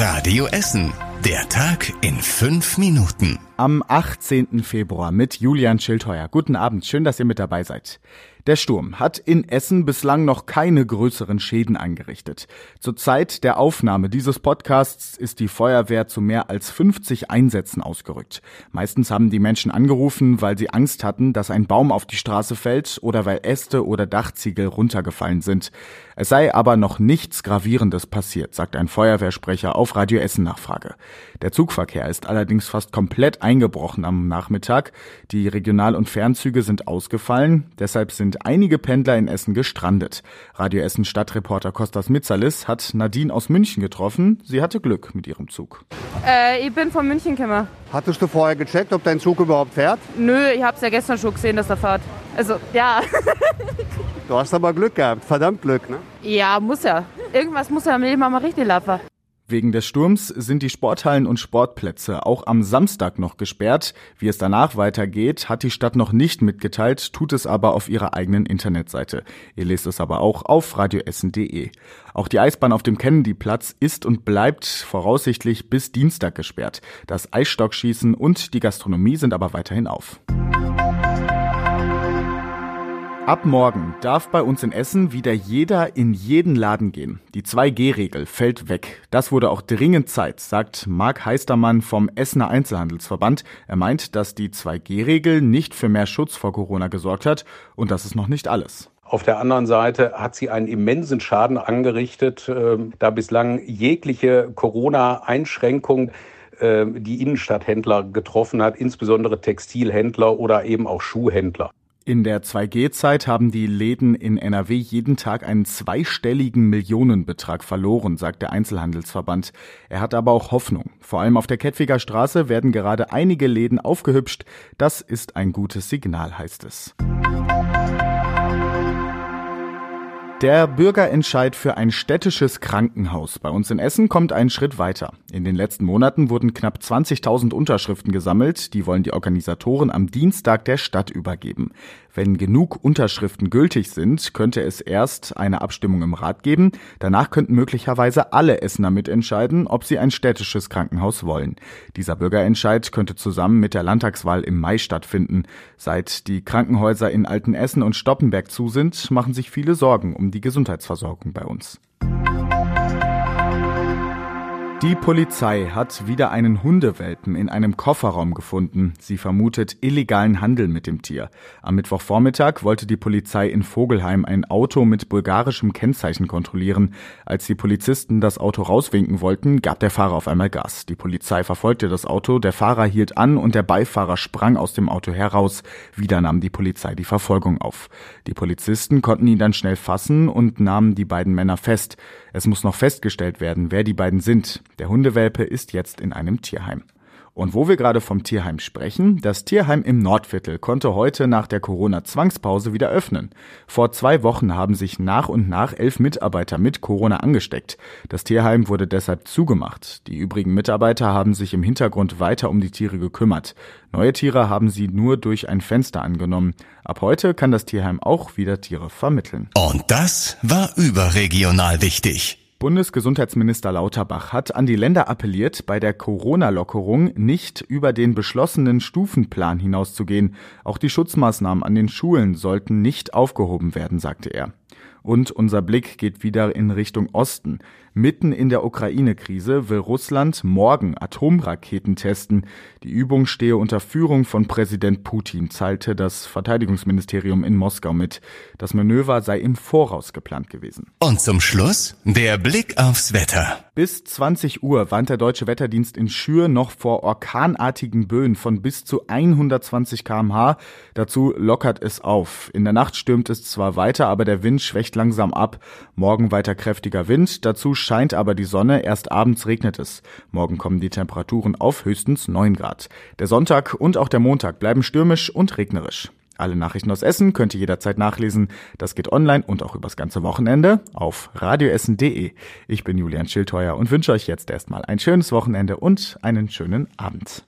Radio Essen. Der Tag in fünf Minuten. Am 18. Februar mit Julian Schildheuer. Guten Abend, schön, dass ihr mit dabei seid. Der Sturm hat in Essen bislang noch keine größeren Schäden angerichtet. Zur Zeit der Aufnahme dieses Podcasts ist die Feuerwehr zu mehr als 50 Einsätzen ausgerückt. Meistens haben die Menschen angerufen, weil sie Angst hatten, dass ein Baum auf die Straße fällt oder weil Äste oder Dachziegel runtergefallen sind. Es sei aber noch nichts Gravierendes passiert, sagt ein Feuerwehrsprecher auf Radio Essen Nachfrage. Der Zugverkehr ist allerdings fast komplett eingebrochen am Nachmittag. Die Regional- und Fernzüge sind ausgefallen. Deshalb sind einige Pendler in Essen gestrandet. Radio Essen Stadtreporter Kostas Mitzalis hat Nadine aus München getroffen. Sie hatte Glück mit ihrem Zug. Äh, ich bin von München gekommen. Hattest du vorher gecheckt, ob dein Zug überhaupt fährt? Nö, ich hab's ja gestern schon gesehen, dass er fährt. Also, ja. du hast aber Glück gehabt, verdammt Glück, ne? Ja, muss ja. Irgendwas muss ja im Leben mal richtig laufen. Wegen des Sturms sind die Sporthallen und Sportplätze auch am Samstag noch gesperrt. Wie es danach weitergeht, hat die Stadt noch nicht mitgeteilt, tut es aber auf ihrer eigenen Internetseite. Ihr lest es aber auch auf radioessen.de. Auch die Eisbahn auf dem Kennedy-Platz ist und bleibt voraussichtlich bis Dienstag gesperrt. Das Eisstockschießen und die Gastronomie sind aber weiterhin auf. Ab morgen darf bei uns in Essen wieder jeder in jeden Laden gehen. Die 2G-Regel fällt weg. Das wurde auch dringend Zeit, sagt Marc Heistermann vom Essener Einzelhandelsverband. Er meint, dass die 2G-Regel nicht für mehr Schutz vor Corona gesorgt hat und das ist noch nicht alles. Auf der anderen Seite hat sie einen immensen Schaden angerichtet, ähm, da bislang jegliche Corona-Einschränkung ähm, die Innenstadthändler getroffen hat, insbesondere Textilhändler oder eben auch Schuhhändler. In der 2G-Zeit haben die Läden in NRW jeden Tag einen zweistelligen Millionenbetrag verloren, sagt der Einzelhandelsverband. Er hat aber auch Hoffnung. Vor allem auf der Kettwiger Straße werden gerade einige Läden aufgehübscht. Das ist ein gutes Signal, heißt es. Der Bürgerentscheid für ein städtisches Krankenhaus bei uns in Essen kommt einen Schritt weiter. In den letzten Monaten wurden knapp 20.000 Unterschriften gesammelt. Die wollen die Organisatoren am Dienstag der Stadt übergeben. Wenn genug Unterschriften gültig sind, könnte es erst eine Abstimmung im Rat geben. Danach könnten möglicherweise alle Essener mitentscheiden, ob sie ein städtisches Krankenhaus wollen. Dieser Bürgerentscheid könnte zusammen mit der Landtagswahl im Mai stattfinden. Seit die Krankenhäuser in Altenessen und Stoppenberg zu sind, machen sich viele Sorgen um die Gesundheitsversorgung bei uns. Die Polizei hat wieder einen Hundewelpen in einem Kofferraum gefunden. Sie vermutet illegalen Handel mit dem Tier. Am Mittwochvormittag wollte die Polizei in Vogelheim ein Auto mit bulgarischem Kennzeichen kontrollieren. Als die Polizisten das Auto rauswinken wollten, gab der Fahrer auf einmal Gas. Die Polizei verfolgte das Auto, der Fahrer hielt an und der Beifahrer sprang aus dem Auto heraus. Wieder nahm die Polizei die Verfolgung auf. Die Polizisten konnten ihn dann schnell fassen und nahmen die beiden Männer fest. Es muss noch festgestellt werden, wer die beiden sind. Der Hundewelpe ist jetzt in einem Tierheim. Und wo wir gerade vom Tierheim sprechen, das Tierheim im Nordviertel konnte heute nach der Corona-Zwangspause wieder öffnen. Vor zwei Wochen haben sich nach und nach elf Mitarbeiter mit Corona angesteckt. Das Tierheim wurde deshalb zugemacht. Die übrigen Mitarbeiter haben sich im Hintergrund weiter um die Tiere gekümmert. Neue Tiere haben sie nur durch ein Fenster angenommen. Ab heute kann das Tierheim auch wieder Tiere vermitteln. Und das war überregional wichtig. Bundesgesundheitsminister Lauterbach hat an die Länder appelliert, bei der Corona-Lockerung nicht über den beschlossenen Stufenplan hinauszugehen. Auch die Schutzmaßnahmen an den Schulen sollten nicht aufgehoben werden, sagte er. Und unser Blick geht wieder in Richtung Osten. Mitten in der Ukraine-Krise will Russland morgen Atomraketen testen. Die Übung stehe unter Führung von Präsident Putin, teilte das Verteidigungsministerium in Moskau mit. Das Manöver sei im Voraus geplant gewesen. Und zum Schluss der Blick aufs Wetter. Bis 20 Uhr warnt der Deutsche Wetterdienst in Schür noch vor orkanartigen Böen von bis zu 120 kmh. Dazu lockert es auf. In der Nacht stürmt es zwar weiter, aber der Wind schwächt langsam ab. Morgen weiter kräftiger Wind. Dazu scheint aber die Sonne, erst abends regnet es. Morgen kommen die Temperaturen auf höchstens 9 Grad. Der Sonntag und auch der Montag bleiben stürmisch und regnerisch. Alle Nachrichten aus Essen könnt ihr jederzeit nachlesen. Das geht online und auch übers ganze Wochenende auf radioessen.de. Ich bin Julian Schildheuer und wünsche euch jetzt erstmal ein schönes Wochenende und einen schönen Abend.